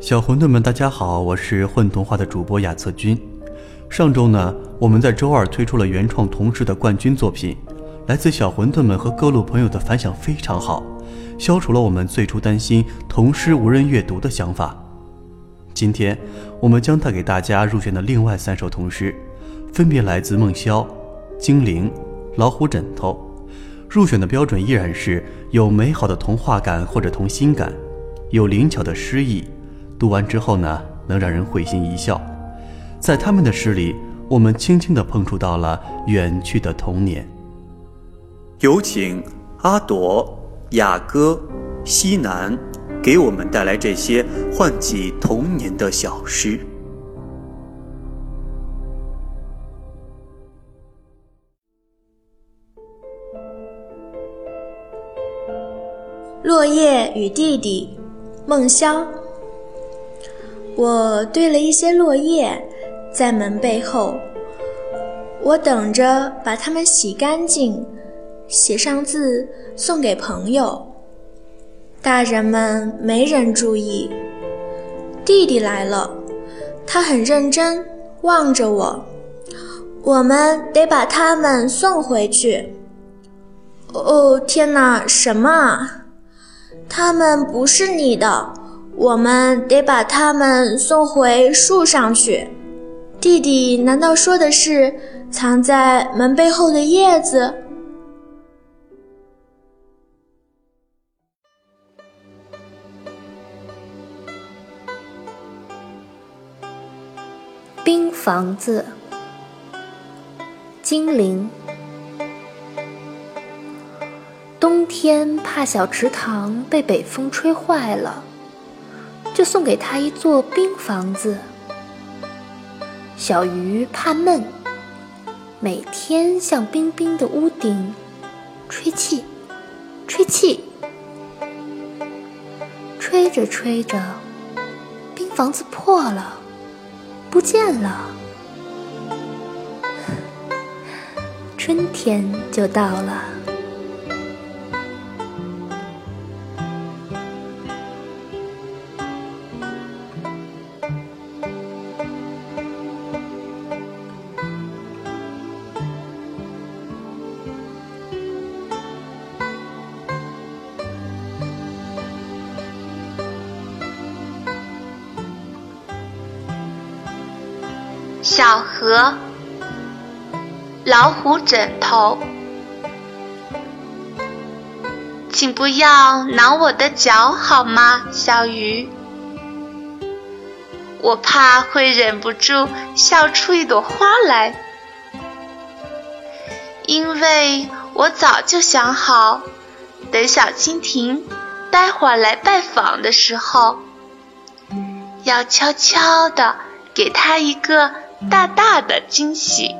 小馄饨们，大家好，我是混童话的主播雅策君。上周呢，我们在周二推出了原创童诗的冠军作品，来自小馄饨们和各路朋友的反响非常好，消除了我们最初担心童诗无人阅读的想法。今天，我们将带给大家入选的另外三首童诗，分别来自孟潇、精灵、老虎枕头。入选的标准依然是有美好的童话感或者童心感，有灵巧的诗意。读完之后呢，能让人会心一笑。在他们的诗里，我们轻轻地碰触到了远去的童年。有请阿朵、雅歌、西南，给我们带来这些唤起童年的小诗。落叶与弟弟，孟潇。我堆了一些落叶在门背后，我等着把它们洗干净，写上字送给朋友。大人们没人注意。弟弟来了，他很认真望着我。我们得把它们送回去。哦，天哪，什么？它们不是你的。我们得把它们送回树上去。弟弟难道说的是藏在门背后的叶子？冰房子，精灵。冬天怕小池塘被北风吹坏了。就送给他一座冰房子。小鱼怕闷，每天向冰冰的屋顶吹气，吹气，吹着吹着，冰房子破了，不见了。春天就到了。小河，老虎枕头，请不要挠我的脚好吗，小鱼？我怕会忍不住笑出一朵花来，因为我早就想好，等小蜻蜓待会儿来拜访的时候，要悄悄的给它一个。大大的惊喜。